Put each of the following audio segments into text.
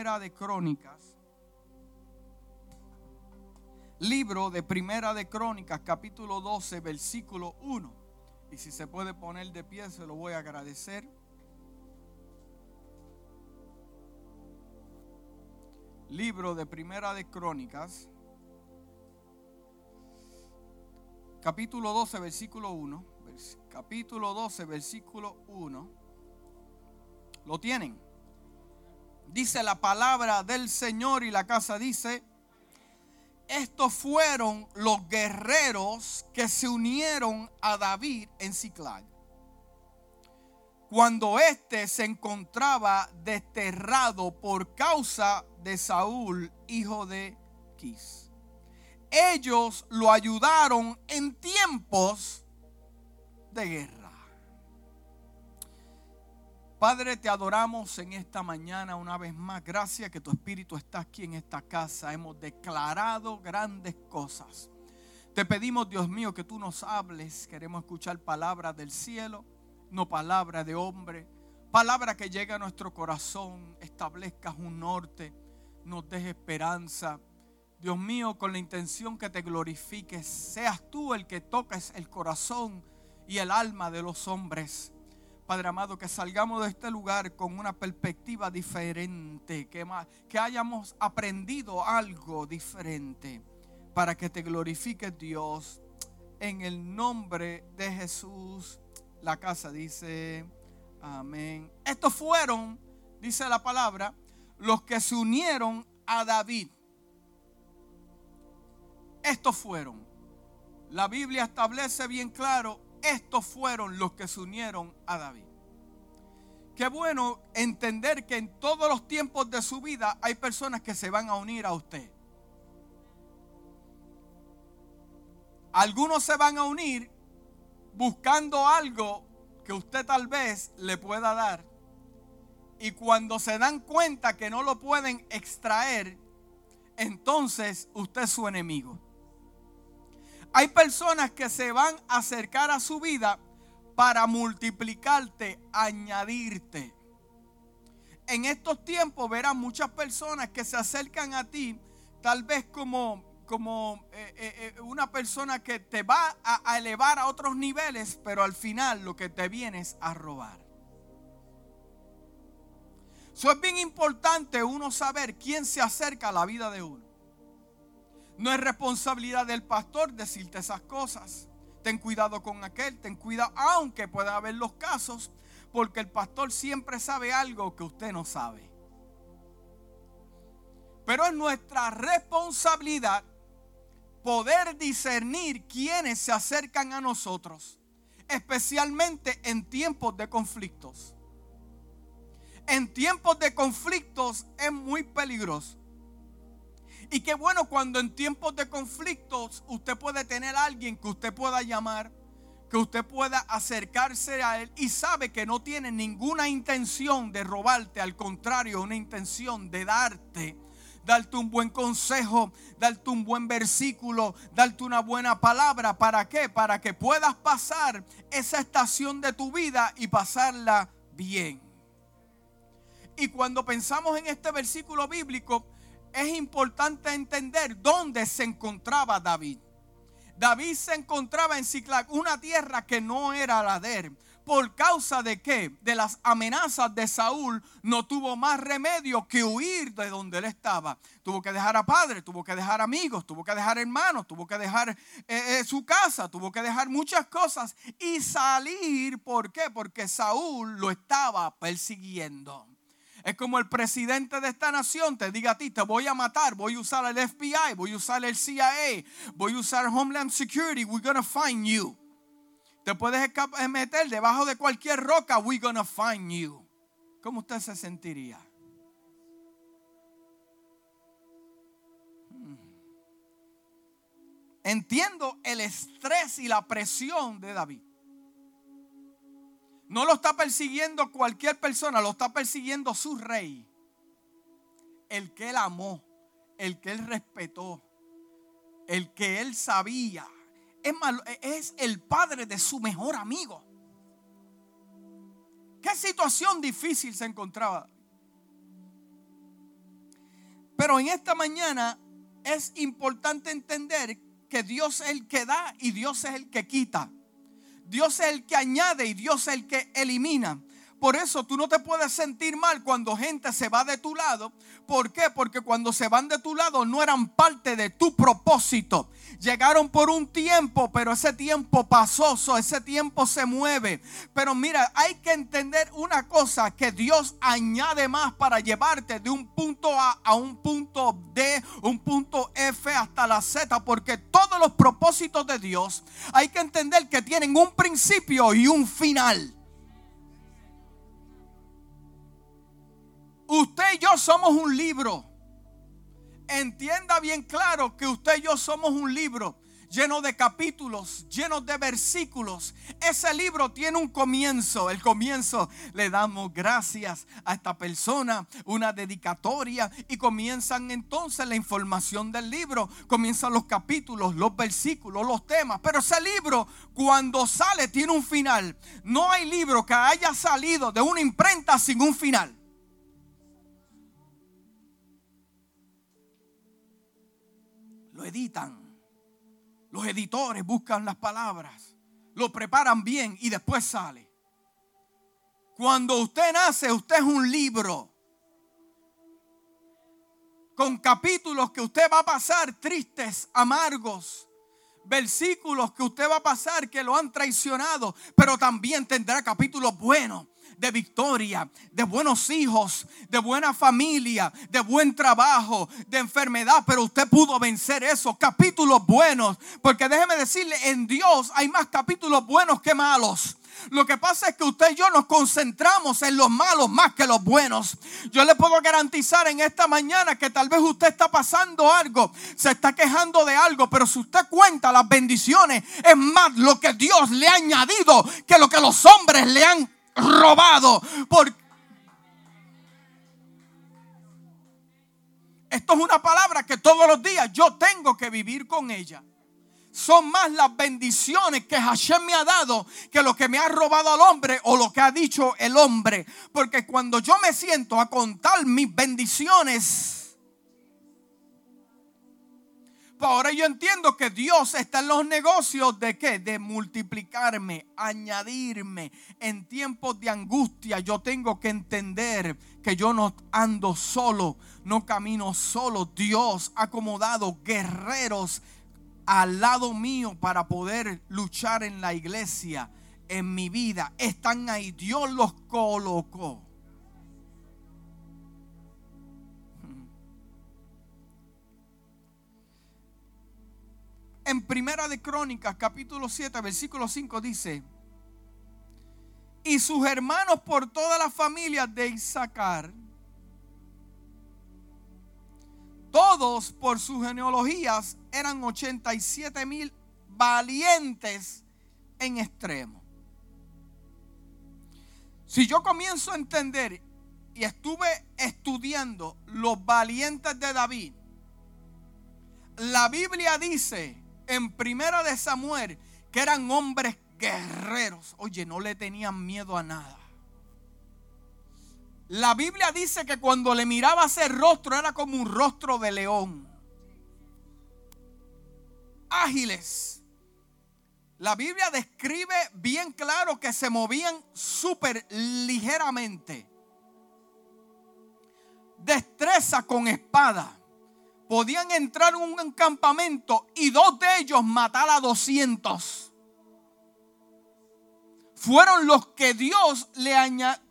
Primera de Crónicas. Libro de Primera de Crónicas, capítulo 12, versículo 1. Y si se puede poner de pie, se lo voy a agradecer. Libro de Primera de Crónicas, capítulo 12, versículo 1. Capítulo 12, versículo 1. ¿Lo tienen? Dice la palabra del Señor y la casa dice, estos fueron los guerreros que se unieron a David en Ciclag. Cuando éste se encontraba desterrado por causa de Saúl, hijo de Quis. Ellos lo ayudaron en tiempos de guerra. Padre, te adoramos en esta mañana una vez más. Gracias que tu Espíritu está aquí en esta casa. Hemos declarado grandes cosas. Te pedimos, Dios mío, que tú nos hables. Queremos escuchar palabras del cielo, no palabras de hombre. Palabra que llegue a nuestro corazón, establezcas un norte, nos deje esperanza. Dios mío, con la intención que te glorifiques, seas tú el que toques el corazón y el alma de los hombres. Padre amado, que salgamos de este lugar con una perspectiva diferente, que, que hayamos aprendido algo diferente para que te glorifique Dios. En el nombre de Jesús, la casa dice, amén. Estos fueron, dice la palabra, los que se unieron a David. Estos fueron. La Biblia establece bien claro estos fueron los que se unieron a David. Qué bueno entender que en todos los tiempos de su vida hay personas que se van a unir a usted. Algunos se van a unir buscando algo que usted tal vez le pueda dar. Y cuando se dan cuenta que no lo pueden extraer, entonces usted es su enemigo. Hay personas que se van a acercar a su vida para multiplicarte, añadirte. En estos tiempos verán muchas personas que se acercan a ti, tal vez como, como eh, eh, eh, una persona que te va a, a elevar a otros niveles, pero al final lo que te viene es a robar. Eso es bien importante uno saber quién se acerca a la vida de uno. No es responsabilidad del pastor decirte esas cosas. Ten cuidado con aquel, ten cuidado, aunque pueda haber los casos, porque el pastor siempre sabe algo que usted no sabe. Pero es nuestra responsabilidad poder discernir quienes se acercan a nosotros, especialmente en tiempos de conflictos. En tiempos de conflictos es muy peligroso. Y qué bueno cuando en tiempos de conflictos usted puede tener a alguien que usted pueda llamar, que usted pueda acercarse a él y sabe que no tiene ninguna intención de robarte, al contrario, una intención de darte darte un buen consejo, darte un buen versículo, darte una buena palabra. ¿Para qué? Para que puedas pasar esa estación de tu vida y pasarla bien. Y cuando pensamos en este versículo bíblico, es importante entender dónde se encontraba David. David se encontraba en Ciclac, una tierra que no era la de él. ¿Por causa de qué? De las amenazas de Saúl, no tuvo más remedio que huir de donde él estaba. Tuvo que dejar a padre, tuvo que dejar amigos, tuvo que dejar hermanos, tuvo que dejar eh, eh, su casa, tuvo que dejar muchas cosas y salir. ¿Por qué? Porque Saúl lo estaba persiguiendo. Es como el presidente de esta nación te diga a ti, te voy a matar, voy a usar el FBI, voy a usar el CIA, voy a usar Homeland Security, we're gonna find you. Te puedes eh, meter debajo de cualquier roca, we're gonna find you. ¿Cómo usted se sentiría? Hmm. Entiendo el estrés y la presión de David. No lo está persiguiendo cualquier persona, lo está persiguiendo su rey. El que él amó, el que él respetó, el que él sabía. Es, es el padre de su mejor amigo. ¿Qué situación difícil se encontraba? Pero en esta mañana es importante entender que Dios es el que da y Dios es el que quita. Dios es el que añade y Dios es el que elimina. Por eso tú no te puedes sentir mal cuando gente se va de tu lado. ¿Por qué? Porque cuando se van de tu lado no eran parte de tu propósito. Llegaron por un tiempo, pero ese tiempo pasó, ese tiempo se mueve. Pero mira, hay que entender una cosa, que Dios añade más para llevarte de un punto A a un punto D, un punto F hasta la Z, porque todos los propósitos de Dios hay que entender que tienen un principio y un final. Usted y yo somos un libro. Entienda bien claro que usted y yo somos un libro lleno de capítulos, lleno de versículos. Ese libro tiene un comienzo. El comienzo le damos gracias a esta persona, una dedicatoria y comienzan entonces la información del libro. Comienzan los capítulos, los versículos, los temas. Pero ese libro cuando sale tiene un final. No hay libro que haya salido de una imprenta sin un final. Editan. Los editores buscan las palabras, lo preparan bien y después sale. Cuando usted nace, usted es un libro con capítulos que usted va a pasar tristes, amargos, versículos que usted va a pasar que lo han traicionado, pero también tendrá capítulos buenos de victoria, de buenos hijos, de buena familia, de buen trabajo, de enfermedad, pero usted pudo vencer esos capítulos buenos, porque déjeme decirle, en Dios hay más capítulos buenos que malos. Lo que pasa es que usted y yo nos concentramos en los malos más que los buenos. Yo le puedo garantizar en esta mañana que tal vez usted está pasando algo, se está quejando de algo, pero si usted cuenta las bendiciones, es más lo que Dios le ha añadido que lo que los hombres le han robado. Esto es una palabra que todos los días yo tengo que vivir con ella. Son más las bendiciones que Hashem me ha dado que lo que me ha robado al hombre o lo que ha dicho el hombre. Porque cuando yo me siento a contar mis bendiciones, Ahora yo entiendo que Dios está en los negocios de qué? De multiplicarme, añadirme. En tiempos de angustia yo tengo que entender que yo no ando solo, no camino solo. Dios ha acomodado guerreros al lado mío para poder luchar en la iglesia, en mi vida. Están ahí, Dios los colocó. en Primera de Crónicas, capítulo 7, versículo 5 dice, y sus hermanos por todas las familias de Isaacar, todos por sus genealogías eran 87 mil valientes en extremo. Si yo comienzo a entender y estuve estudiando los valientes de David, la Biblia dice en Primera de Samuel que eran hombres guerreros. Oye, no le tenían miedo a nada. La Biblia dice que cuando le miraba ese rostro era como un rostro de león. Ágiles. La Biblia describe bien claro que se movían súper ligeramente. Destreza con espada podían entrar en un campamento y dos de ellos matar a 200. Fueron los que Dios le añadió.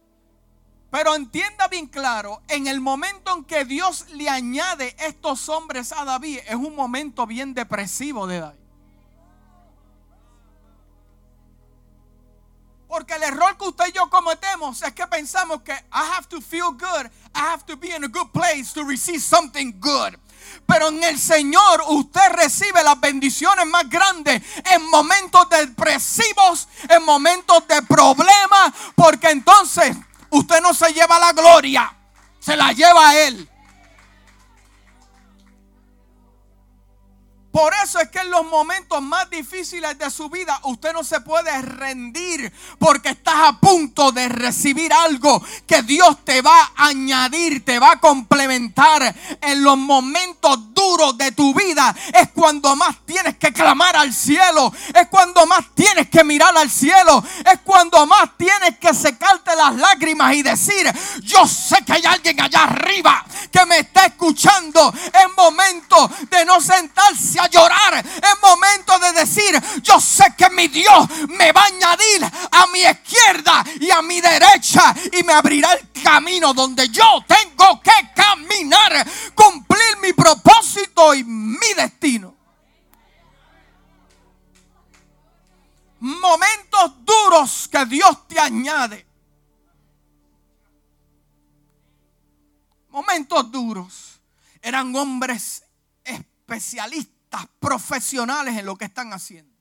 Pero entienda bien claro, en el momento en que Dios le añade estos hombres a David, es un momento bien depresivo de David. Porque el error que usted y yo cometemos es que pensamos que I have to feel good, I have to be in a good place to receive something good. Pero en el Señor usted recibe las bendiciones más grandes en momentos depresivos, en momentos de problemas, porque entonces usted no se lleva la gloria, se la lleva a Él. Por eso es que en los momentos más difíciles de su vida usted no se puede rendir porque estás a punto de recibir algo que Dios te va a añadir, te va a complementar. En los momentos duros de tu vida es cuando más tienes que clamar al cielo, es cuando más tienes que mirar al cielo, es cuando más tienes que secarte las lágrimas y decir, yo sé que hay alguien allá arriba que me está escuchando. En momentos de no sentarse a llorar, en momentos de decir, yo sé que mi Dios me va a añadir a mi izquierda y a mi derecha y me abrirá el camino donde yo tengo que caminar, cumplir mi propósito y mi destino. Momentos duros que Dios te añade. Momentos duros. Eran hombres especialistas, profesionales en lo que están haciendo.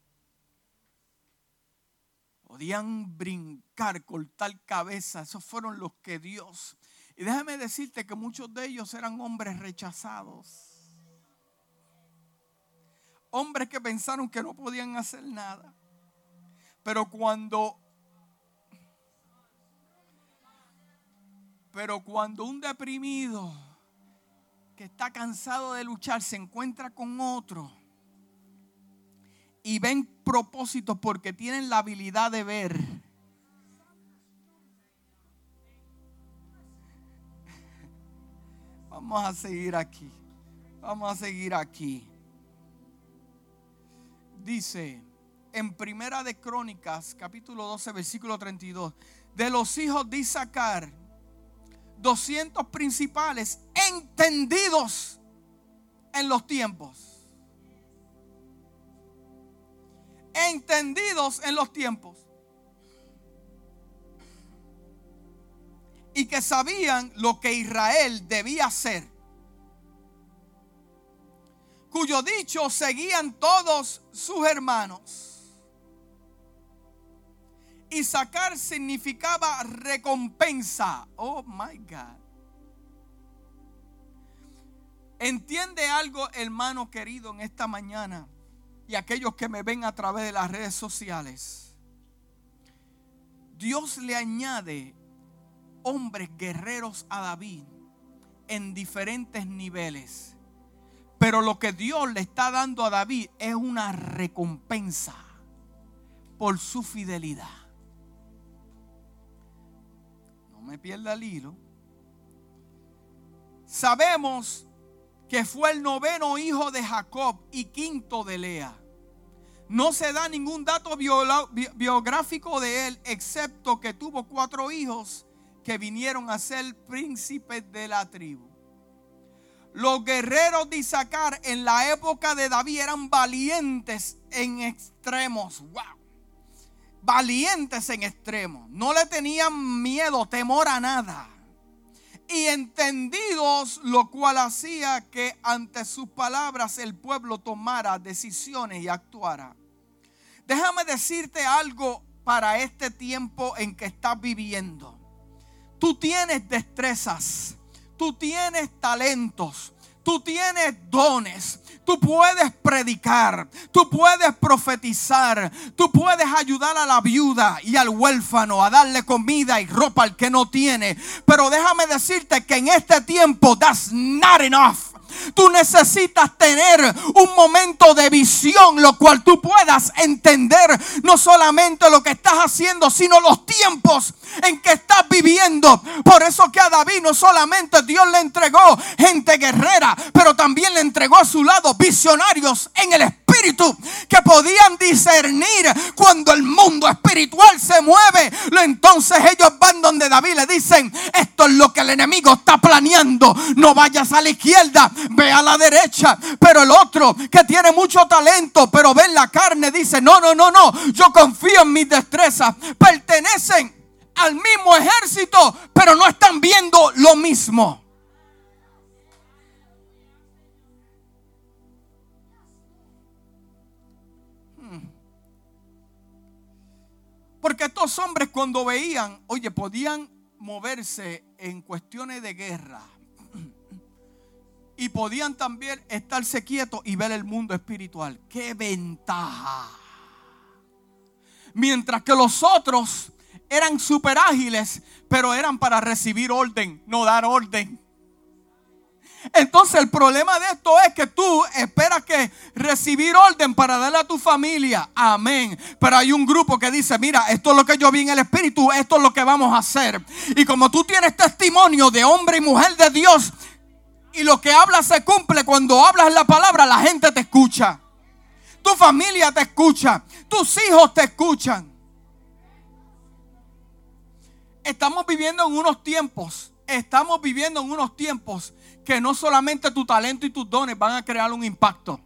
Podían brincar, cortar cabeza. Esos fueron los que Dios. Y déjame decirte que muchos de ellos eran hombres rechazados. Hombres que pensaron que no podían hacer nada. Pero cuando pero cuando un deprimido que está cansado de luchar se encuentra con otro y ven propósitos porque tienen la habilidad de ver. Vamos a seguir aquí. Vamos a seguir aquí. Dice en Primera de Crónicas, capítulo 12, versículo 32, de los hijos de Isaacar, 200 principales entendidos en los tiempos. Entendidos en los tiempos. Y que sabían lo que Israel debía hacer. Cuyo dicho seguían todos sus hermanos. Y sacar significaba recompensa. Oh my God. Entiende algo, hermano querido, en esta mañana. Y aquellos que me ven a través de las redes sociales. Dios le añade hombres guerreros a David en diferentes niveles. Pero lo que Dios le está dando a David es una recompensa por su fidelidad. me pierda el hilo. Sabemos que fue el noveno hijo de Jacob y quinto de Lea. No se da ningún dato biográfico de él, excepto que tuvo cuatro hijos que vinieron a ser príncipes de la tribu. Los guerreros de Isaacar en la época de David eran valientes en extremos. Wow valientes en extremo, no le tenían miedo, temor a nada. Y entendidos, lo cual hacía que ante sus palabras el pueblo tomara decisiones y actuara. Déjame decirte algo para este tiempo en que estás viviendo. Tú tienes destrezas, tú tienes talentos, tú tienes dones, Tú puedes predicar, tú puedes profetizar, tú puedes ayudar a la viuda y al huérfano a darle comida y ropa al que no tiene. Pero déjame decirte que en este tiempo that's not enough. Tú necesitas tener un momento de visión, lo cual tú puedas entender no solamente lo que estás haciendo, sino los tiempos en que estás viviendo. Por eso que a David no solamente Dios le entregó gente guerrera, pero también le entregó a su lado visionarios en el espíritu que podían discernir cuando el mundo espiritual se mueve. Entonces ellos van donde David le dicen, esto es lo que el enemigo está planeando. No vayas a la izquierda, ve a la derecha. Pero el otro que tiene mucho talento, pero ve en la carne, dice, no, no, no, no, yo confío en mis destrezas. Pertenecen al mismo ejército, pero no están viendo lo mismo. Hmm. Porque estos hombres cuando veían, oye, podían moverse en cuestiones de guerra y podían también estarse quietos y ver el mundo espiritual. ¡Qué ventaja! Mientras que los otros eran súper ágiles, pero eran para recibir orden, no dar orden. Entonces el problema de esto es que tú esperas que recibir orden para darle a tu familia. Amén. Pero hay un grupo que dice, mira, esto es lo que yo vi en el Espíritu, esto es lo que vamos a hacer. Y como tú tienes testimonio de hombre y mujer de Dios, y lo que hablas se cumple cuando hablas la palabra, la gente te escucha. Tu familia te escucha. Tus hijos te escuchan. Estamos viviendo en unos tiempos, estamos viviendo en unos tiempos que no solamente tu talento y tus dones van a crear un impacto.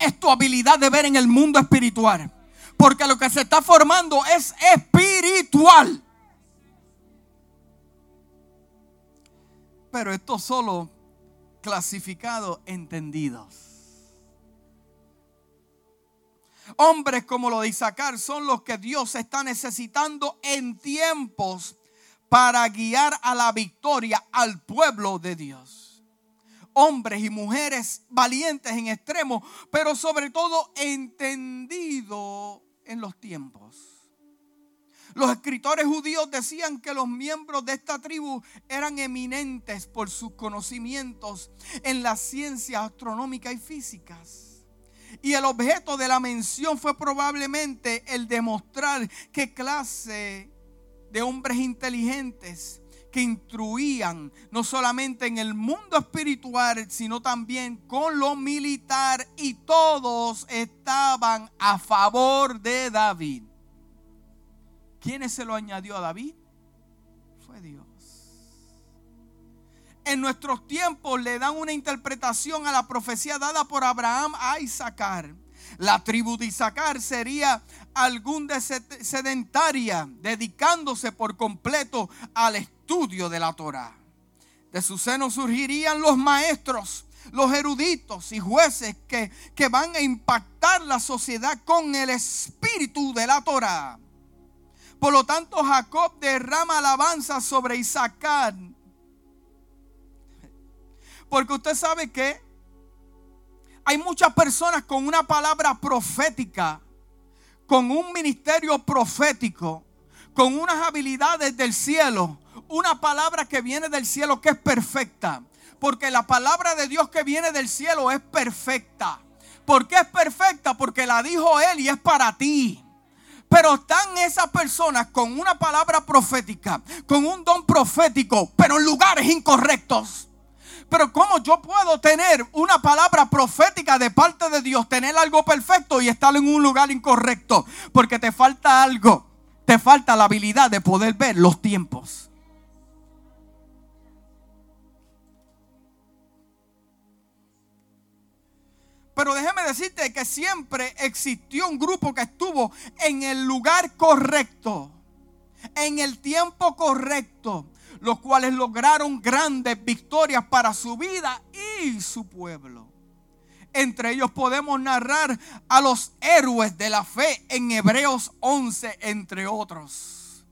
Es tu habilidad de ver en el mundo espiritual. Porque lo que se está formando es espiritual. Pero esto solo clasificado entendidos. Hombres como lo de Isaacar son los que Dios está necesitando en tiempos para guiar a la victoria al pueblo de Dios. Hombres y mujeres valientes en extremo, pero sobre todo entendido en los tiempos. Los escritores judíos decían que los miembros de esta tribu eran eminentes por sus conocimientos en las ciencias astronómicas y físicas. Y el objeto de la mención fue probablemente el demostrar qué clase de hombres inteligentes que instruían no solamente en el mundo espiritual, sino también con lo militar y todos estaban a favor de David. ¿Quién se lo añadió a David? Fue Dios en nuestros tiempos le dan una interpretación a la profecía dada por Abraham a Isaacar. La tribu de Isaacar sería algún sedentaria dedicándose por completo al estudio de la Torah. De su seno surgirían los maestros, los eruditos y jueces que, que van a impactar la sociedad con el espíritu de la Torah. Por lo tanto, Jacob derrama alabanza sobre Isaacar porque usted sabe que hay muchas personas con una palabra profética, con un ministerio profético, con unas habilidades del cielo, una palabra que viene del cielo que es perfecta. Porque la palabra de Dios que viene del cielo es perfecta. ¿Por qué es perfecta? Porque la dijo Él y es para ti. Pero están esas personas con una palabra profética, con un don profético, pero en lugares incorrectos. Pero ¿cómo yo puedo tener una palabra profética de parte de Dios, tener algo perfecto y estar en un lugar incorrecto? Porque te falta algo. Te falta la habilidad de poder ver los tiempos. Pero déjeme decirte que siempre existió un grupo que estuvo en el lugar correcto, en el tiempo correcto los cuales lograron grandes victorias para su vida y su pueblo. Entre ellos podemos narrar a los héroes de la fe en Hebreos 11, entre otros.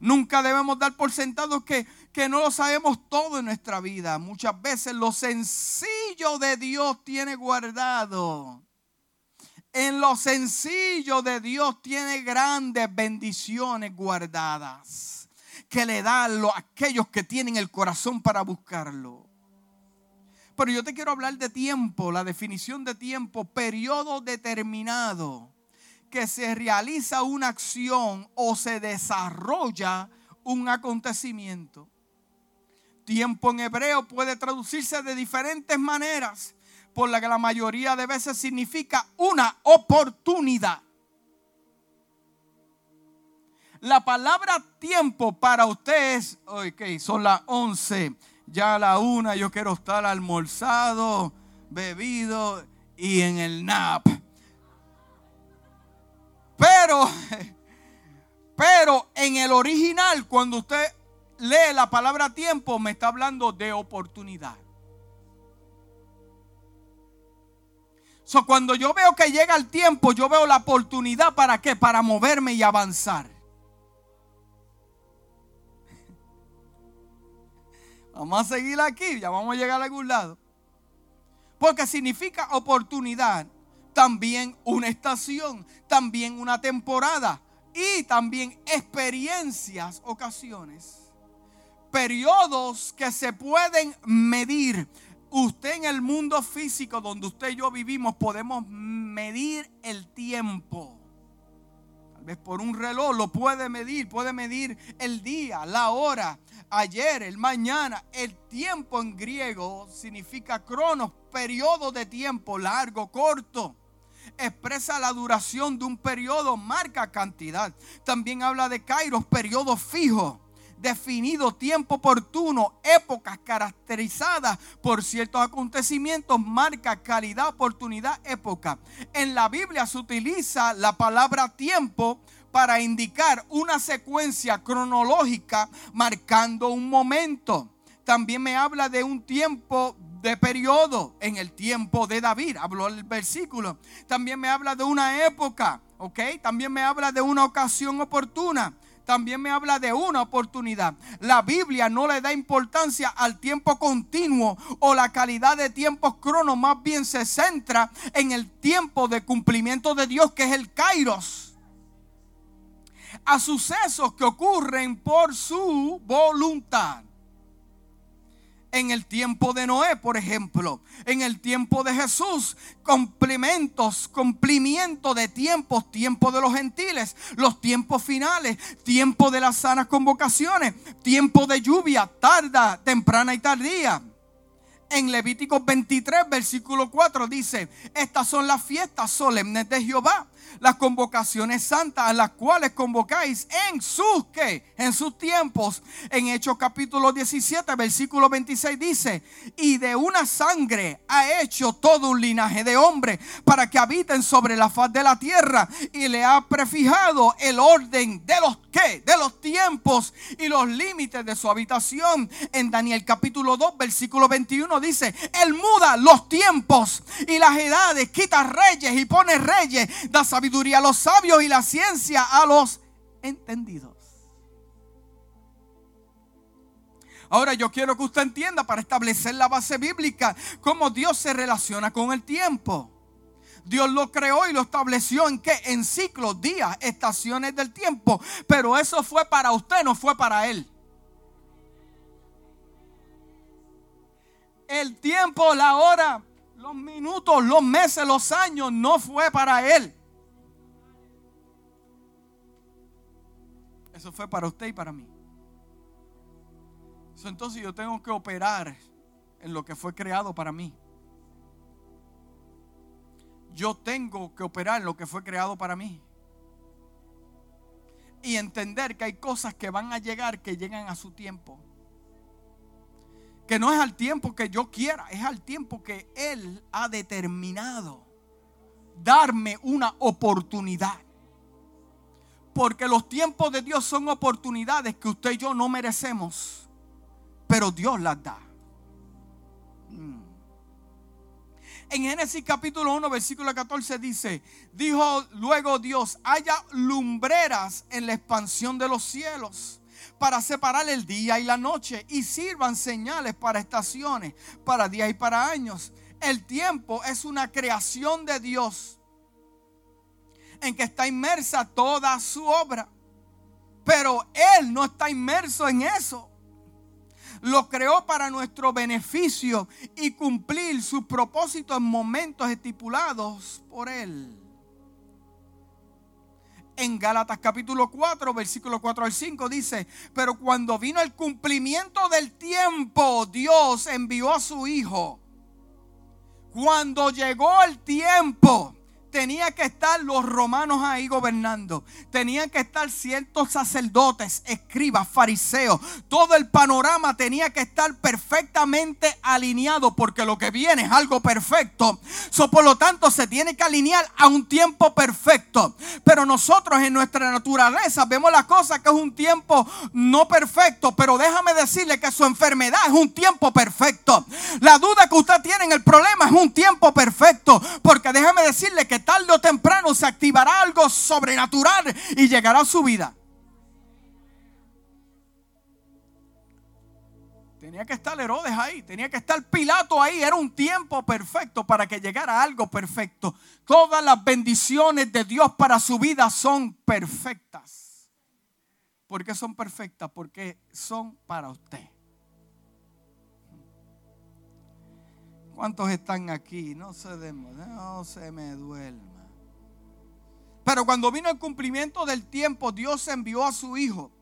Nunca debemos dar por sentado que, que no lo sabemos todo en nuestra vida. Muchas veces lo sencillo de Dios tiene guardado. En lo sencillo de Dios tiene grandes bendiciones guardadas que le da a aquellos que tienen el corazón para buscarlo. Pero yo te quiero hablar de tiempo, la definición de tiempo, periodo determinado, que se realiza una acción o se desarrolla un acontecimiento. Tiempo en hebreo puede traducirse de diferentes maneras, por la que la mayoría de veces significa una oportunidad. La palabra tiempo para ustedes, ok, son las 11, ya a la una yo quiero estar almorzado, bebido y en el nap. Pero, pero en el original, cuando usted lee la palabra tiempo, me está hablando de oportunidad. So, cuando yo veo que llega el tiempo, yo veo la oportunidad para qué? Para moverme y avanzar. Vamos a seguir aquí, ya vamos a llegar a algún lado. Porque significa oportunidad, también una estación, también una temporada y también experiencias, ocasiones. Periodos que se pueden medir. Usted en el mundo físico donde usted y yo vivimos podemos medir el tiempo. Tal vez por un reloj lo puede medir, puede medir el día, la hora, ayer, el mañana. El tiempo en griego significa cronos, periodo de tiempo, largo, corto. Expresa la duración de un periodo, marca cantidad. También habla de kairos, periodo fijo definido, tiempo oportuno, épocas caracterizadas por ciertos acontecimientos, marca calidad, oportunidad, época. En la Biblia se utiliza la palabra tiempo para indicar una secuencia cronológica marcando un momento. También me habla de un tiempo de periodo en el tiempo de David. Habló el versículo. También me habla de una época, ¿ok? También me habla de una ocasión oportuna también me habla de una oportunidad. La Biblia no le da importancia al tiempo continuo o la calidad de tiempos cronos, más bien se centra en el tiempo de cumplimiento de Dios, que es el kairos. A sucesos que ocurren por su voluntad en el tiempo de Noé, por ejemplo, en el tiempo de Jesús, complementos, cumplimiento de tiempos, tiempo de los gentiles, los tiempos finales, tiempo de las sanas convocaciones, tiempo de lluvia, tarda, temprana y tardía. En Levítico 23, versículo 4 dice, estas son las fiestas solemnes de Jehová las convocaciones santas a las cuales convocáis en sus que en sus tiempos. En Hechos capítulo 17, versículo 26 dice, "Y de una sangre ha hecho todo un linaje de hombres para que habiten sobre la faz de la tierra y le ha prefijado el orden de los que de los tiempos y los límites de su habitación." En Daniel capítulo 2, versículo 21 dice, "Él muda los tiempos y las edades, quita reyes y pone reyes, da sabiduría a los sabios y la ciencia a los entendidos. Ahora yo quiero que usted entienda para establecer la base bíblica cómo Dios se relaciona con el tiempo. Dios lo creó y lo estableció en qué? En ciclos, días, estaciones del tiempo. Pero eso fue para usted, no fue para él. El tiempo, la hora, los minutos, los meses, los años, no fue para él. Eso fue para usted y para mí. entonces yo tengo que operar en lo que fue creado para mí. Yo tengo que operar en lo que fue creado para mí. Y entender que hay cosas que van a llegar que llegan a su tiempo. Que no es al tiempo que yo quiera, es al tiempo que Él ha determinado darme una oportunidad. Porque los tiempos de Dios son oportunidades que usted y yo no merecemos, pero Dios las da. Mm. En Génesis capítulo 1, versículo 14 dice, dijo luego Dios, haya lumbreras en la expansión de los cielos para separar el día y la noche y sirvan señales para estaciones, para días y para años. El tiempo es una creación de Dios en que está inmersa toda su obra. Pero Él no está inmerso en eso. Lo creó para nuestro beneficio y cumplir sus propósitos en momentos estipulados por Él. En Gálatas capítulo 4, versículo 4 al 5 dice, pero cuando vino el cumplimiento del tiempo, Dios envió a su Hijo. Cuando llegó el tiempo, tenía que estar los romanos ahí gobernando. Tenían que estar ciertos sacerdotes, escribas, fariseos. Todo el panorama tenía que estar perfectamente alineado porque lo que viene es algo perfecto. So, por lo tanto, se tiene que alinear a un tiempo perfecto. Pero nosotros en nuestra naturaleza vemos la cosa que es un tiempo no perfecto. Pero déjame decirle que su enfermedad es un tiempo perfecto. La duda que usted tiene en el problema es un tiempo perfecto. Porque déjame decirle que tarde o temprano se activará algo sobrenatural y llegará a su vida. Tenía que estar Herodes ahí, tenía que estar Pilato ahí. Era un tiempo perfecto para que llegara algo perfecto. Todas las bendiciones de Dios para su vida son perfectas. ¿Por qué son perfectas? Porque son para usted. ¿Cuántos están aquí? No se, no se me duerma. Pero cuando vino el cumplimiento del tiempo, Dios envió a su Hijo,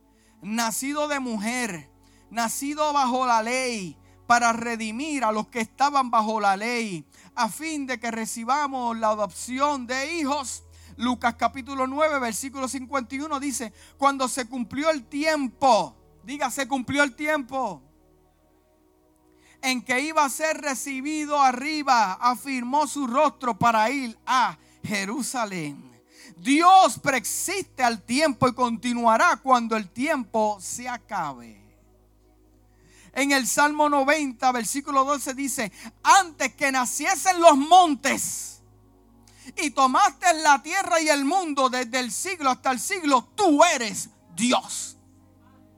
nacido de mujer, nacido bajo la ley, para redimir a los que estaban bajo la ley, a fin de que recibamos la adopción de hijos. Lucas capítulo 9, versículo 51 dice, cuando se cumplió el tiempo, diga, se cumplió el tiempo en que iba a ser recibido arriba, afirmó su rostro para ir a Jerusalén. Dios preexiste al tiempo y continuará cuando el tiempo se acabe. En el Salmo 90, versículo 12 dice, antes que naciesen los montes y tomaste la tierra y el mundo desde el siglo hasta el siglo, tú eres Dios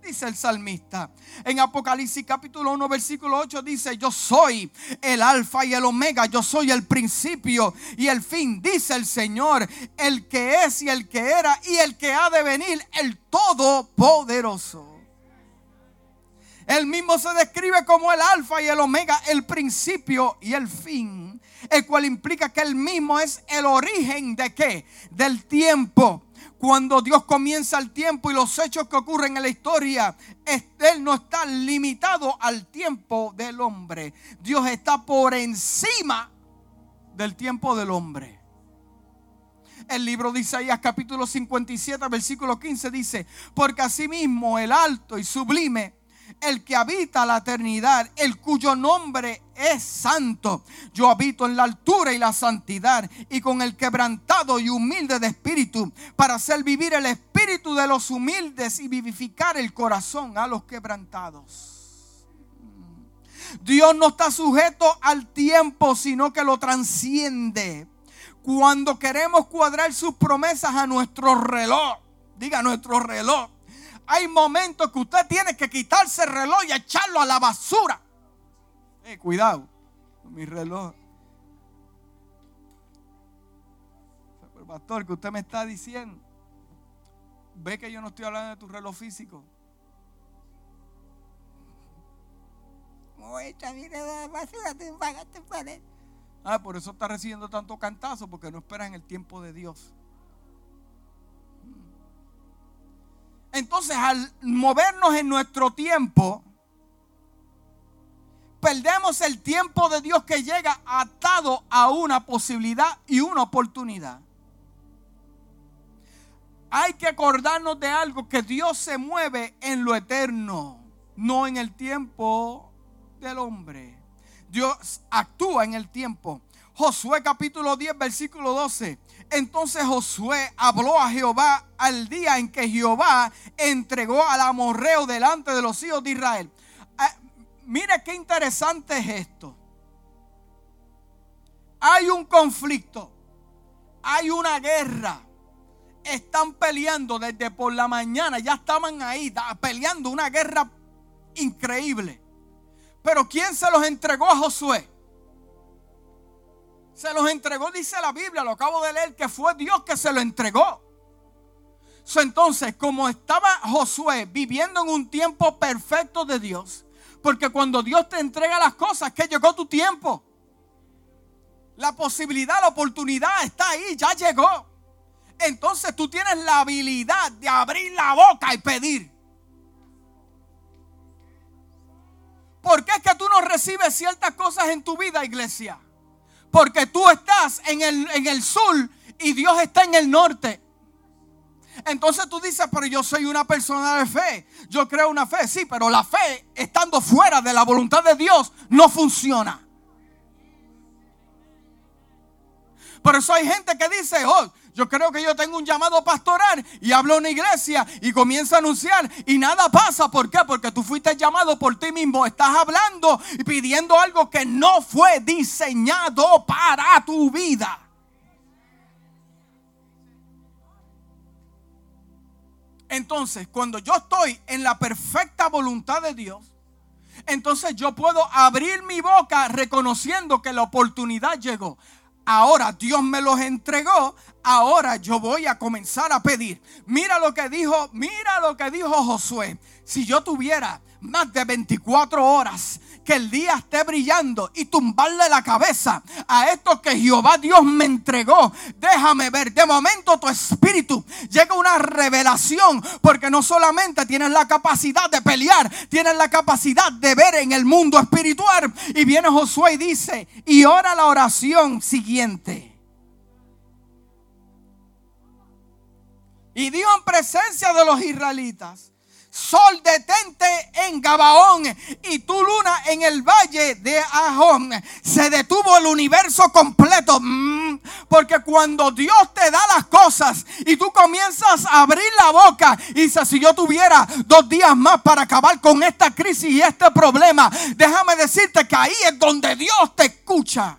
dice el salmista. En Apocalipsis capítulo 1 versículo 8 dice, yo soy el alfa y el omega, yo soy el principio y el fin, dice el Señor, el que es y el que era y el que ha de venir, el todopoderoso. Él mismo se describe como el alfa y el omega, el principio y el fin, el cual implica que él mismo es el origen de qué? Del tiempo cuando Dios comienza el tiempo y los hechos que ocurren en la historia, Él no está limitado al tiempo del hombre. Dios está por encima del tiempo del hombre. El libro de Isaías capítulo 57 versículo 15 dice, porque asimismo el alto y sublime el que habita la eternidad, el cuyo nombre es santo. Yo habito en la altura y la santidad y con el quebrantado y humilde de espíritu, para hacer vivir el espíritu de los humildes y vivificar el corazón a los quebrantados. Dios no está sujeto al tiempo, sino que lo transciende. Cuando queremos cuadrar sus promesas a nuestro reloj, diga nuestro reloj, hay momentos que usted tiene que quitarse el reloj y echarlo a la basura. Eh, cuidado mi reloj. Pero pastor, que usted me está diciendo, ve que yo no estoy hablando de tu reloj físico. Ah, por eso está recibiendo tanto cantazo, porque no esperan el tiempo de Dios. Entonces, al movernos en nuestro tiempo, perdemos el tiempo de Dios que llega atado a una posibilidad y una oportunidad. Hay que acordarnos de algo, que Dios se mueve en lo eterno, no en el tiempo del hombre. Dios actúa en el tiempo. Josué capítulo 10, versículo 12. Entonces Josué habló a Jehová al día en que Jehová entregó al amorreo delante de los hijos de Israel. Ah, mire qué interesante es esto. Hay un conflicto, hay una guerra. Están peleando desde por la mañana, ya estaban ahí peleando una guerra increíble. Pero ¿quién se los entregó a Josué? Se los entregó, dice la Biblia, lo acabo de leer, que fue Dios que se lo entregó. entonces, como estaba Josué viviendo en un tiempo perfecto de Dios, porque cuando Dios te entrega las cosas, que llegó tu tiempo. La posibilidad, la oportunidad está ahí, ya llegó. Entonces tú tienes la habilidad de abrir la boca y pedir. ¿Por qué es que tú no recibes ciertas cosas en tu vida, iglesia? Porque tú estás en el, en el sur y Dios está en el norte. Entonces tú dices, pero yo soy una persona de fe. Yo creo una fe, sí, pero la fe estando fuera de la voluntad de Dios no funciona. Por eso hay gente que dice, oh, yo creo que yo tengo un llamado pastoral y hablo en una iglesia y comienza a anunciar y nada pasa. ¿Por qué? Porque tú fuiste llamado por ti mismo. Estás hablando y pidiendo algo que no fue diseñado para tu vida. Entonces, cuando yo estoy en la perfecta voluntad de Dios, entonces yo puedo abrir mi boca reconociendo que la oportunidad llegó. Ahora Dios me los entregó, ahora yo voy a comenzar a pedir. Mira lo que dijo, mira lo que dijo Josué. Si yo tuviera más de 24 horas que el día esté brillando y tumbarle la cabeza a esto que Jehová Dios me entregó. Déjame ver, de momento tu espíritu llega una revelación porque no solamente tienes la capacidad de pelear, tienes la capacidad de ver en el mundo espiritual. Y viene Josué y dice, y ora la oración siguiente. Y dijo en presencia de los israelitas, Sol detente en Gabaón y tu luna en el valle de Ajón. Se detuvo el universo completo. Mm, porque cuando Dios te da las cosas y tú comienzas a abrir la boca y dices, si yo tuviera dos días más para acabar con esta crisis y este problema, déjame decirte que ahí es donde Dios te escucha.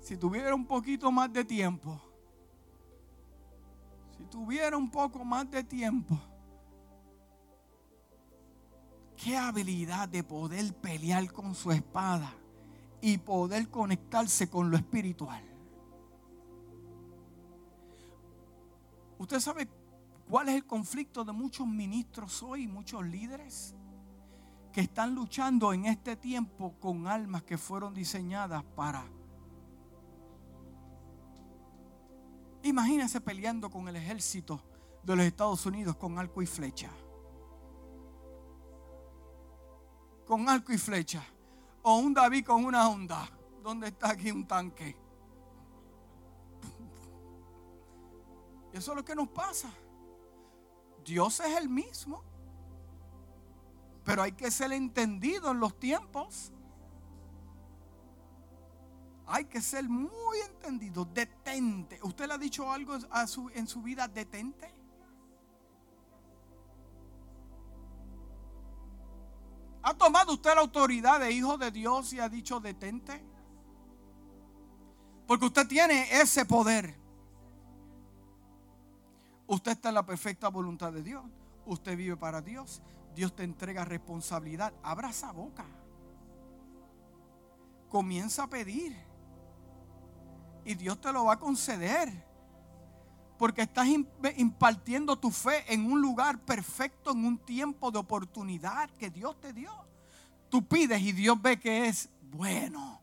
Si tuviera un poquito más de tiempo tuviera un poco más de tiempo, qué habilidad de poder pelear con su espada y poder conectarse con lo espiritual. Usted sabe cuál es el conflicto de muchos ministros hoy, muchos líderes que están luchando en este tiempo con almas que fueron diseñadas para Imagínese peleando con el ejército de los Estados Unidos con arco y flecha. Con arco y flecha. O un David con una onda. ¿Dónde está aquí un tanque? Eso es lo que nos pasa. Dios es el mismo. Pero hay que ser entendido en los tiempos. Hay que ser muy entendido. Detente. ¿Usted le ha dicho algo en su vida? Detente. ¿Ha tomado usted la autoridad de hijo de Dios y ha dicho detente? Porque usted tiene ese poder. Usted está en la perfecta voluntad de Dios. Usted vive para Dios. Dios te entrega responsabilidad. Abra esa boca. Comienza a pedir y Dios te lo va a conceder. Porque estás impartiendo tu fe en un lugar perfecto, en un tiempo de oportunidad que Dios te dio. Tú pides y Dios ve que es bueno.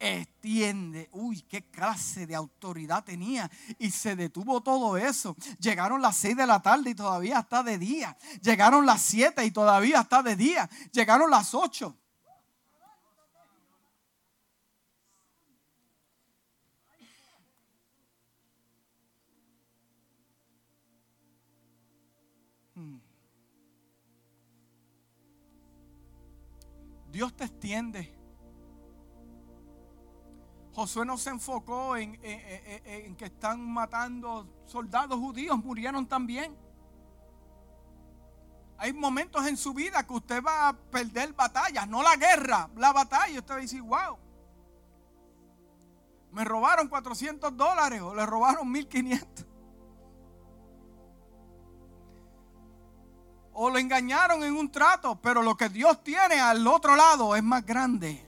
Extiende. Uy, qué clase de autoridad tenía. Y se detuvo todo eso. Llegaron las seis de la tarde y todavía está de día. Llegaron las siete y todavía está de día. Llegaron las ocho Dios te extiende. Josué no se enfocó en, que están matando soldados judíos, murieron también. Hay momentos en su vida que usted va a perder batallas, no la guerra, la batalla. Usted va a decir, wow, me robaron 400 dólares o le robaron 1500. O lo engañaron en un trato, pero lo que Dios tiene al otro lado es más grande.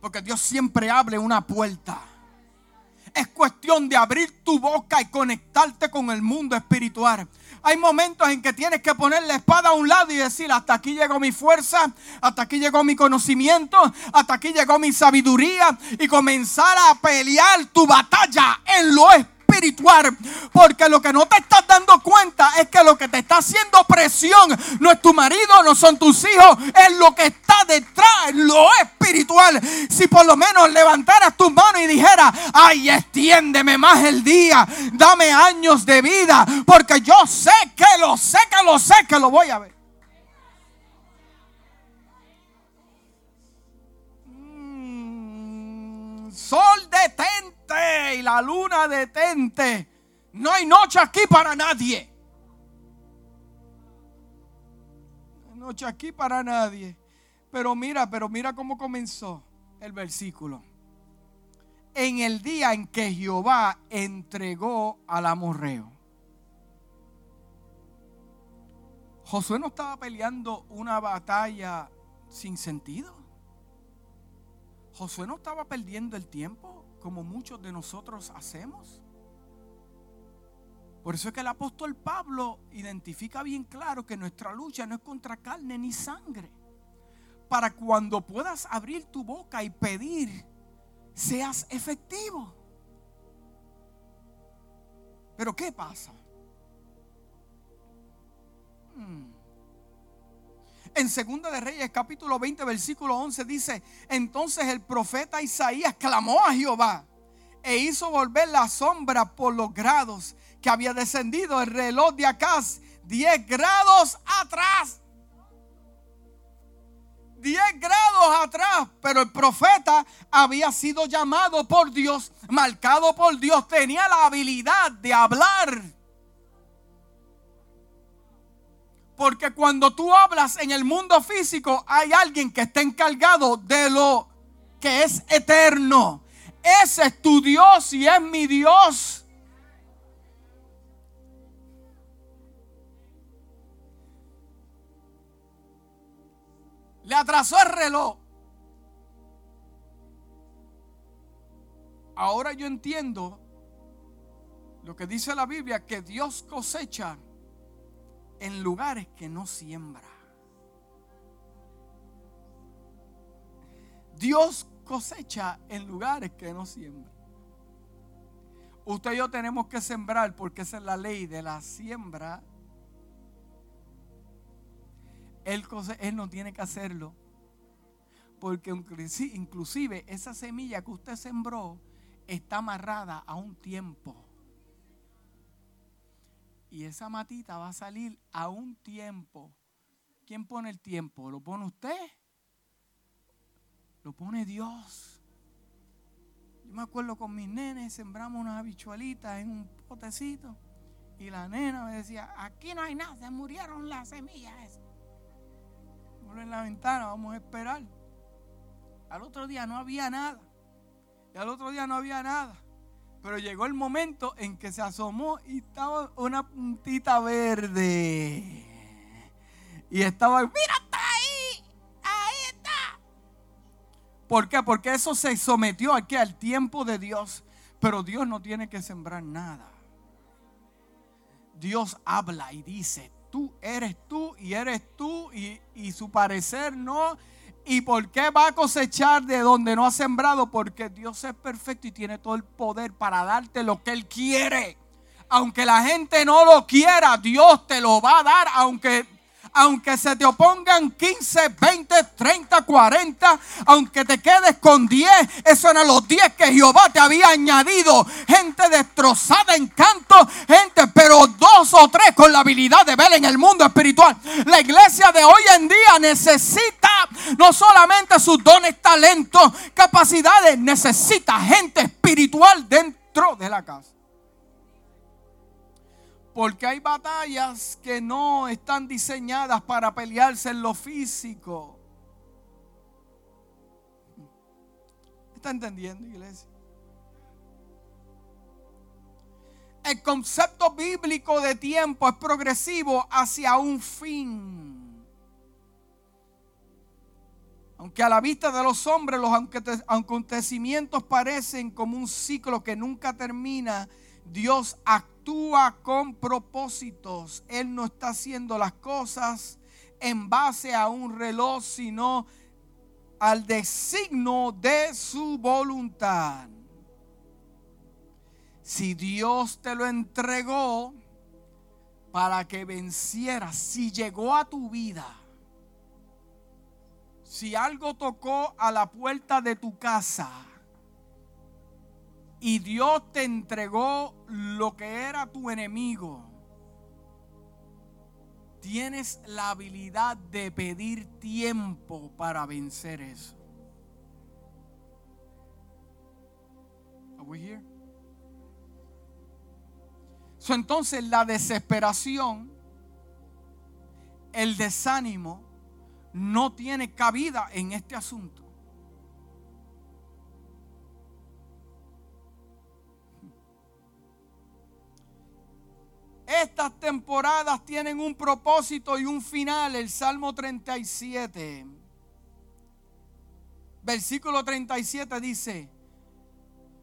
Porque Dios siempre abre una puerta. Es cuestión de abrir tu boca y conectarte con el mundo espiritual. Hay momentos en que tienes que poner la espada a un lado y decir, hasta aquí llegó mi fuerza, hasta aquí llegó mi conocimiento, hasta aquí llegó mi sabiduría y comenzar a pelear tu batalla en lo espiritual espiritual. Porque lo que no te estás dando cuenta es que lo que te está haciendo presión no es tu marido, no son tus hijos, es lo que está detrás, lo espiritual. Si por lo menos levantaras tus manos y dijeras, ay, extiéndeme más el día, dame años de vida, porque yo sé que lo sé, que lo sé, que lo voy a ver. Mm, sol detente y la luna detente. No hay noche aquí para nadie. No hay noche aquí para nadie. Pero mira, pero mira cómo comenzó el versículo. En el día en que Jehová entregó al amorreo. Josué no estaba peleando una batalla sin sentido. Josué no estaba perdiendo el tiempo como muchos de nosotros hacemos. Por eso es que el apóstol Pablo identifica bien claro que nuestra lucha no es contra carne ni sangre. Para cuando puedas abrir tu boca y pedir, seas efectivo. Pero ¿qué pasa? Hmm. En Segunda de Reyes capítulo 20 versículo 11 dice, entonces el profeta Isaías clamó a Jehová e hizo volver la sombra por los grados que había descendido el reloj de Acaz 10 grados atrás. 10 grados atrás, pero el profeta había sido llamado por Dios, marcado por Dios, tenía la habilidad de hablar. Porque cuando tú hablas en el mundo físico, hay alguien que está encargado de lo que es eterno. Ese es tu Dios y es mi Dios. Le atrasó el reloj. Ahora yo entiendo lo que dice la Biblia, que Dios cosecha en lugares que no siembra. Dios cosecha en lugares que no siembra. Usted y yo tenemos que sembrar porque esa es la ley de la siembra. Él, él no tiene que hacerlo. Porque inclusive esa semilla que usted sembró está amarrada a un tiempo. Y esa matita va a salir a un tiempo. ¿Quién pone el tiempo? ¿Lo pone usted? Lo pone Dios. Yo me acuerdo con mis nenes, sembramos unas habichuelitas en un potecito. Y la nena me decía, aquí no hay nada, se murieron las semillas. en la ventana, vamos a esperar. Al otro día no había nada. Y al otro día no había nada. Pero llegó el momento en que se asomó y estaba una puntita verde. Y estaba, mira, está ahí, ahí está. ¿Por qué? Porque eso se sometió aquí al tiempo de Dios. Pero Dios no tiene que sembrar nada. Dios habla y dice, tú eres tú y eres tú y, y su parecer no ¿Y por qué va a cosechar de donde no ha sembrado? Porque Dios es perfecto y tiene todo el poder para darte lo que Él quiere. Aunque la gente no lo quiera, Dios te lo va a dar. Aunque aunque se te opongan 15, 20, 30, 40, aunque te quedes con 10, eso eran los 10 que Jehová te había añadido. Gente destrozada en canto, gente, pero dos o tres con la habilidad de ver en el mundo espiritual. La iglesia de hoy en día necesita no solamente sus dones, talentos, capacidades, necesita gente espiritual dentro de la casa. Porque hay batallas que no están diseñadas para pelearse en lo físico. ¿Está entendiendo, iglesia? El concepto bíblico de tiempo es progresivo hacia un fin. Aunque a la vista de los hombres los acontecimientos parecen como un ciclo que nunca termina, Dios actúa con propósitos. Él no está haciendo las cosas en base a un reloj, sino al designio de su voluntad. Si Dios te lo entregó para que vencieras, si llegó a tu vida, si algo tocó a la puerta de tu casa, y Dios te entregó lo que era tu enemigo, tienes la habilidad de pedir tiempo para vencer eso. Are we here? So, entonces la desesperación, el desánimo, no tiene cabida en este asunto. Estas temporadas tienen un propósito y un final. El Salmo 37, versículo 37 dice,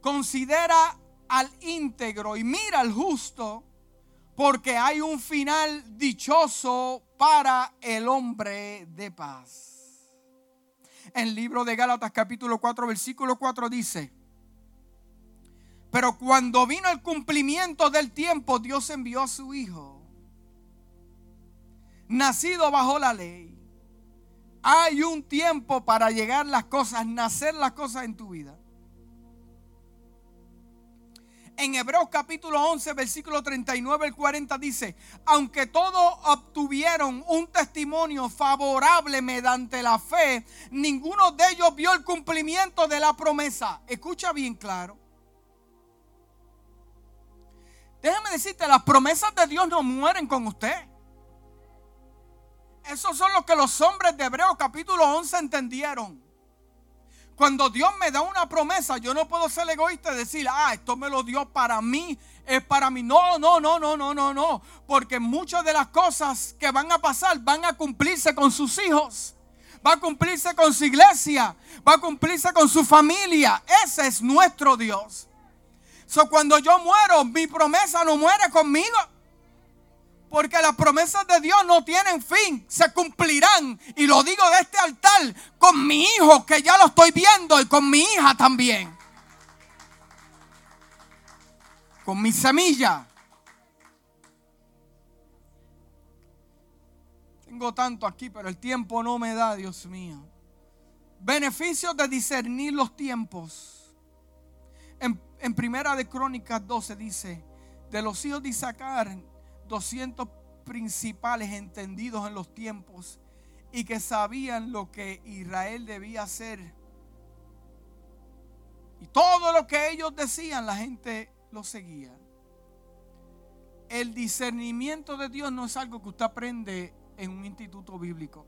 considera al íntegro y mira al justo, porque hay un final dichoso para el hombre de paz. En el libro de Gálatas capítulo 4, versículo 4 dice, pero cuando vino el cumplimiento del tiempo, Dios envió a su Hijo, nacido bajo la ley. Hay un tiempo para llegar las cosas, nacer las cosas en tu vida. En Hebreos capítulo 11, versículo 39 al 40 dice, aunque todos obtuvieron un testimonio favorable mediante la fe, ninguno de ellos vio el cumplimiento de la promesa. Escucha bien claro. Déjame decirte, las promesas de Dios no mueren con usted. Esos son los que los hombres de Hebreos capítulo 11 entendieron. Cuando Dios me da una promesa, yo no puedo ser egoísta y decir, ah, esto me lo dio para mí, es para mí. No, no, no, no, no, no, no. Porque muchas de las cosas que van a pasar van a cumplirse con sus hijos. Va a cumplirse con su iglesia. Va a cumplirse con su familia. Ese es nuestro Dios. So, cuando yo muero, mi promesa no muere conmigo. Porque las promesas de Dios no tienen fin, se cumplirán. Y lo digo de este altar con mi hijo, que ya lo estoy viendo, y con mi hija también. Con mi semilla. Tengo tanto aquí, pero el tiempo no me da, Dios mío. Beneficios de discernir los tiempos. En en Primera de Crónicas 12 dice, de los hijos de Isaacar, 200 principales entendidos en los tiempos y que sabían lo que Israel debía hacer. Y todo lo que ellos decían, la gente lo seguía. El discernimiento de Dios no es algo que usted aprende en un instituto bíblico.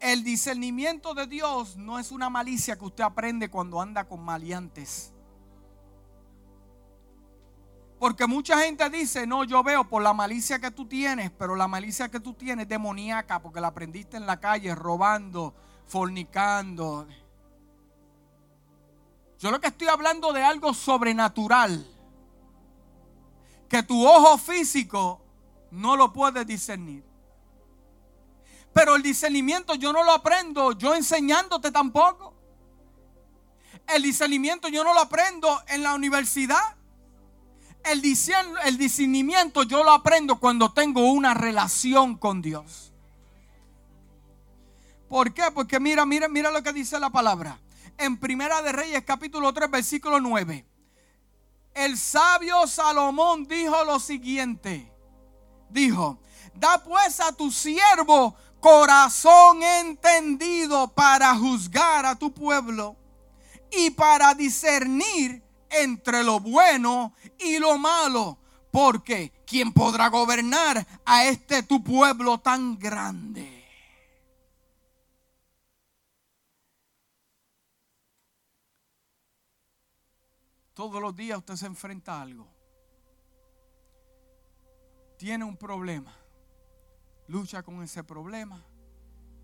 El discernimiento de Dios no es una malicia que usted aprende cuando anda con maleantes. Porque mucha gente dice, no, yo veo por la malicia que tú tienes, pero la malicia que tú tienes es demoníaca porque la aprendiste en la calle robando, fornicando. Yo lo que estoy hablando de algo sobrenatural, que tu ojo físico no lo puede discernir. Pero el discernimiento yo no lo aprendo yo enseñándote tampoco. El discernimiento yo no lo aprendo en la universidad. El, discernimiento yo lo aprendo cuando tengo una relación con Dios. ¿Por qué? Porque mira, mira, mira lo que dice la palabra. En Primera de Reyes capítulo 3 versículo 9. El sabio Salomón dijo lo siguiente. Dijo, da pues a tu siervo corazón entendido para juzgar a tu pueblo y para discernir entre lo bueno y lo malo. Porque ¿quién podrá gobernar a este tu pueblo tan grande? Todos los días usted se enfrenta a algo. Tiene un problema lucha con ese problema,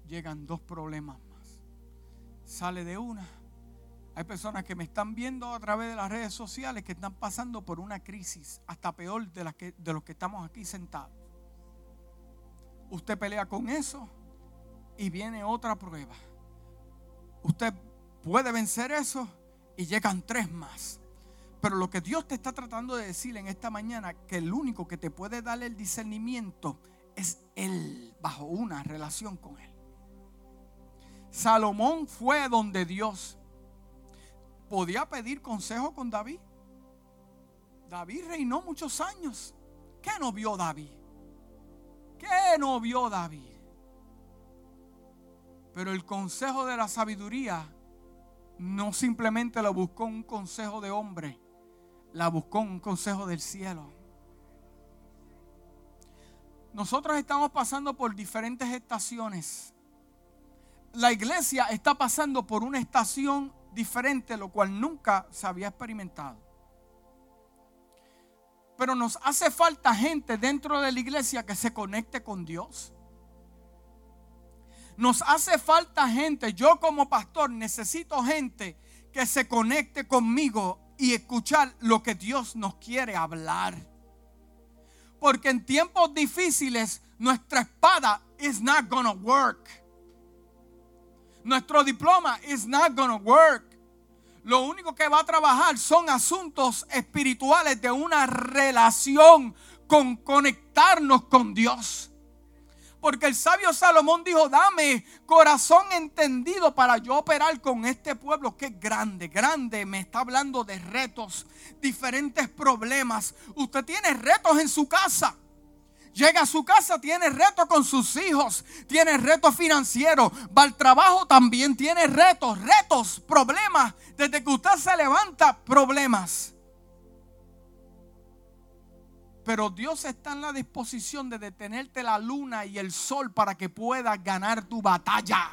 llegan dos problemas más. Sale de una. Hay personas que me están viendo a través de las redes sociales que están pasando por una crisis, hasta peor de, las que, de los que estamos aquí sentados. Usted pelea con eso y viene otra prueba. Usted puede vencer eso y llegan tres más. Pero lo que Dios te está tratando de decir en esta mañana, que el único que te puede dar el discernimiento es Él, bajo una relación con Él. Salomón fue donde Dios podía pedir consejo con David. David reinó muchos años. ¿Qué no vio David? ¿Qué no vio David? Pero el consejo de la sabiduría no simplemente lo buscó un consejo de hombre, la buscó un consejo del cielo. Nosotros estamos pasando por diferentes estaciones. La iglesia está pasando por una estación diferente, lo cual nunca se había experimentado. Pero nos hace falta gente dentro de la iglesia que se conecte con Dios. Nos hace falta gente, yo como pastor necesito gente que se conecte conmigo y escuchar lo que Dios nos quiere hablar. Porque en tiempos difíciles nuestra espada is not gonna work. Nuestro diploma is not gonna work. Lo único que va a trabajar son asuntos espirituales de una relación con conectarnos con Dios. Porque el sabio Salomón dijo, dame corazón entendido para yo operar con este pueblo que es grande, grande. Me está hablando de retos, diferentes problemas. Usted tiene retos en su casa. Llega a su casa, tiene retos con sus hijos, tiene retos financieros, va al trabajo, también tiene retos, retos, problemas. Desde que usted se levanta, problemas. Pero Dios está en la disposición de detenerte la luna y el sol para que puedas ganar tu batalla.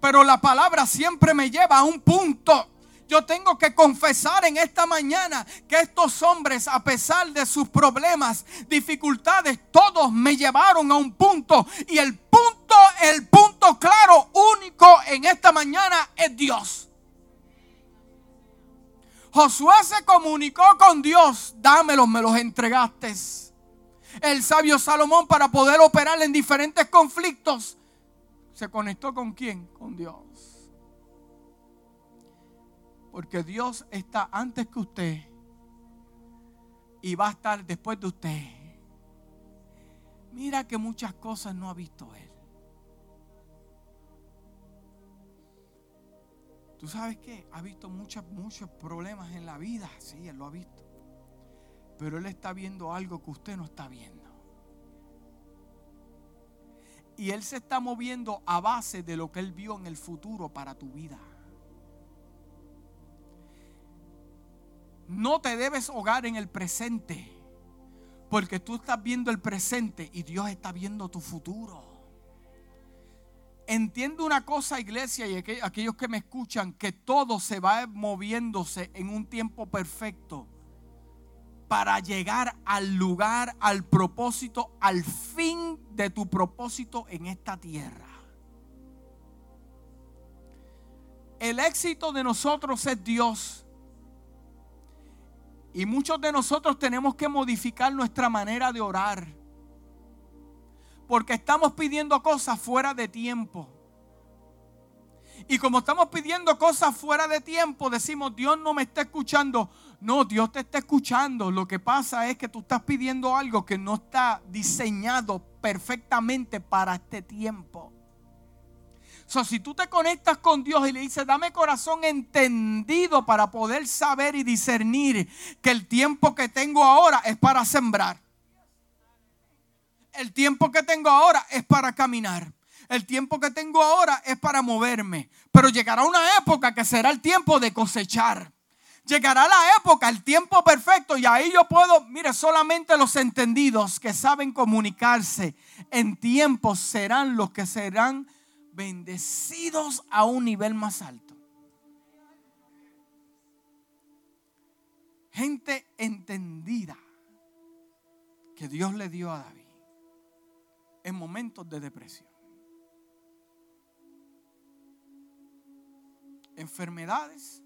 Pero la palabra siempre me lleva a un punto. Yo tengo que confesar en esta mañana que estos hombres, a pesar de sus problemas, dificultades, todos me llevaron a un punto. Y el punto, el punto claro, único en esta mañana es Dios. Josué se comunicó con Dios, dámelos, me los entregaste. El sabio Salomón para poder operar en diferentes conflictos, se conectó con quién? Con Dios. Porque Dios está antes que usted y va a estar después de usted. Mira que muchas cosas no ha visto Él. ¿Tú sabes qué? Ha visto muchos, muchos problemas en la vida. Sí, Él lo ha visto. Pero Él está viendo algo que usted no está viendo. Y Él se está moviendo a base de lo que Él vio en el futuro para tu vida. No te debes hogar en el presente. Porque tú estás viendo el presente y Dios está viendo tu futuro. Entiendo una cosa, iglesia, y aquellos que me escuchan, que todo se va moviéndose en un tiempo perfecto para llegar al lugar, al propósito, al fin de tu propósito en esta tierra. El éxito de nosotros es Dios. Y muchos de nosotros tenemos que modificar nuestra manera de orar porque estamos pidiendo cosas fuera de tiempo. Y como estamos pidiendo cosas fuera de tiempo, decimos, Dios no me está escuchando. No, Dios te está escuchando. Lo que pasa es que tú estás pidiendo algo que no está diseñado perfectamente para este tiempo. So, si tú te conectas con Dios y le dices, dame corazón entendido para poder saber y discernir que el tiempo que tengo ahora es para sembrar. El tiempo que tengo ahora es para caminar. El tiempo que tengo ahora es para moverme. Pero llegará una época que será el tiempo de cosechar. Llegará la época, el tiempo perfecto. Y ahí yo puedo, mire, solamente los entendidos que saben comunicarse en tiempos serán los que serán bendecidos a un nivel más alto. Gente entendida que Dios le dio a David en momentos de depresión. Enfermedades,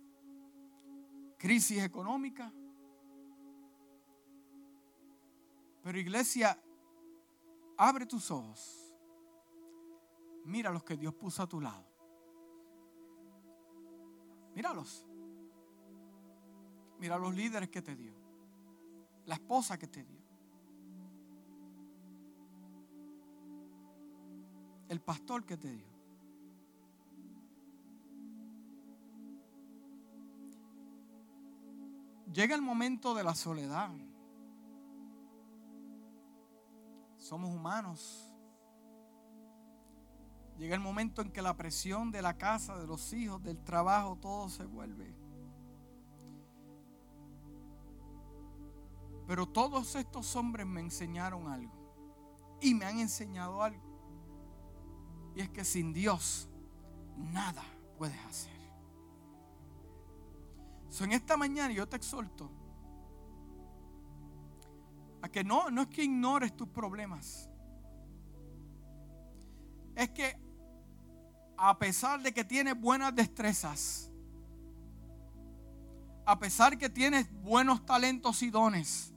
crisis económica. Pero iglesia, abre tus ojos. Mira los que Dios puso a tu lado. Míralos. Mira los líderes que te dio. La esposa que te dio. El pastor que te dio. Llega el momento de la soledad. Somos humanos. Llega el momento en que la presión de la casa, de los hijos, del trabajo, todo se vuelve. Pero todos estos hombres me enseñaron algo. Y me han enseñado algo. Y es que sin Dios nada puedes hacer. So, en esta mañana yo te exhorto A que no, no es que ignores tus problemas. Es que a pesar de que tienes buenas destrezas, a pesar que tienes buenos talentos y dones,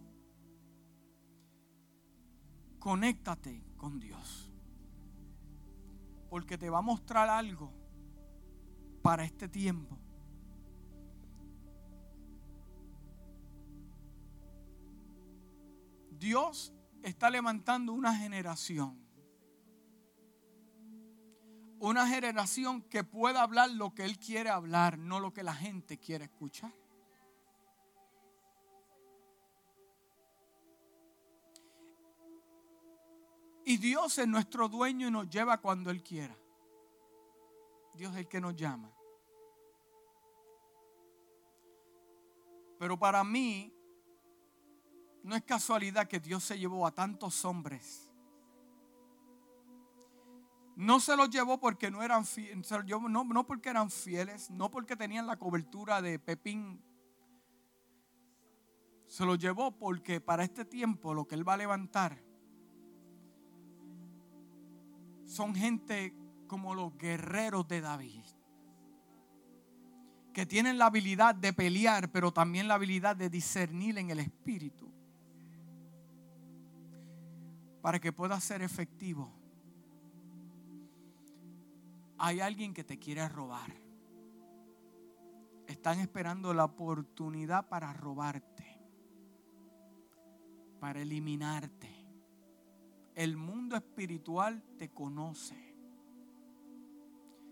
conéctate con Dios. Porque te va a mostrar algo para este tiempo. Dios está levantando una generación. Una generación que pueda hablar lo que Él quiere hablar, no lo que la gente quiere escuchar. Y Dios es nuestro dueño y nos lleva cuando Él quiera. Dios es el que nos llama. Pero para mí, no es casualidad que Dios se llevó a tantos hombres. No se los llevó porque no eran fieles, no, no porque eran fieles, no porque tenían la cobertura de Pepín. Se los llevó porque para este tiempo lo que Él va a levantar son gente como los guerreros de David, que tienen la habilidad de pelear, pero también la habilidad de discernir en el espíritu, para que pueda ser efectivo. Hay alguien que te quiere robar. Están esperando la oportunidad para robarte, para eliminarte. El mundo espiritual te conoce.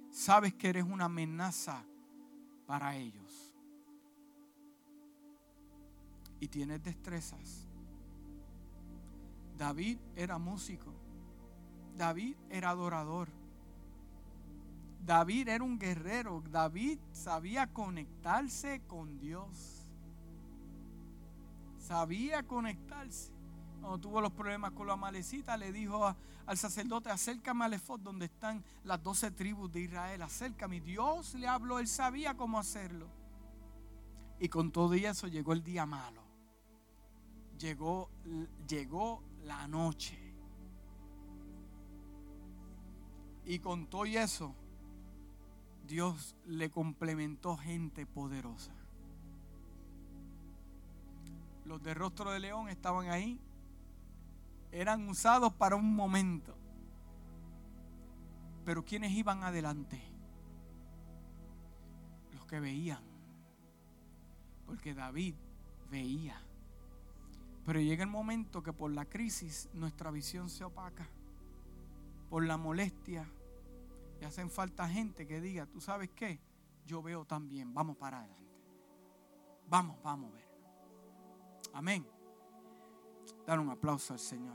Sabes que eres una amenaza para ellos. Y tienes destrezas. David era músico. David era adorador. David era un guerrero. David sabía conectarse con Dios. Sabía conectarse cuando tuvo los problemas con la malecita, le dijo al sacerdote, acércame al efod donde están las doce tribus de Israel, acércame. Dios le habló, él sabía cómo hacerlo. Y con todo eso llegó el día malo. Llegó, llegó la noche. Y con todo eso, Dios le complementó gente poderosa. Los de rostro de león estaban ahí eran usados para un momento. Pero ¿quiénes iban adelante? Los que veían. Porque David veía. Pero llega el momento que por la crisis nuestra visión se opaca. Por la molestia. Y hacen falta gente que diga, tú sabes qué, yo veo también, vamos para adelante. Vamos, vamos a ver. Amén. Dar un aplauso al Señor.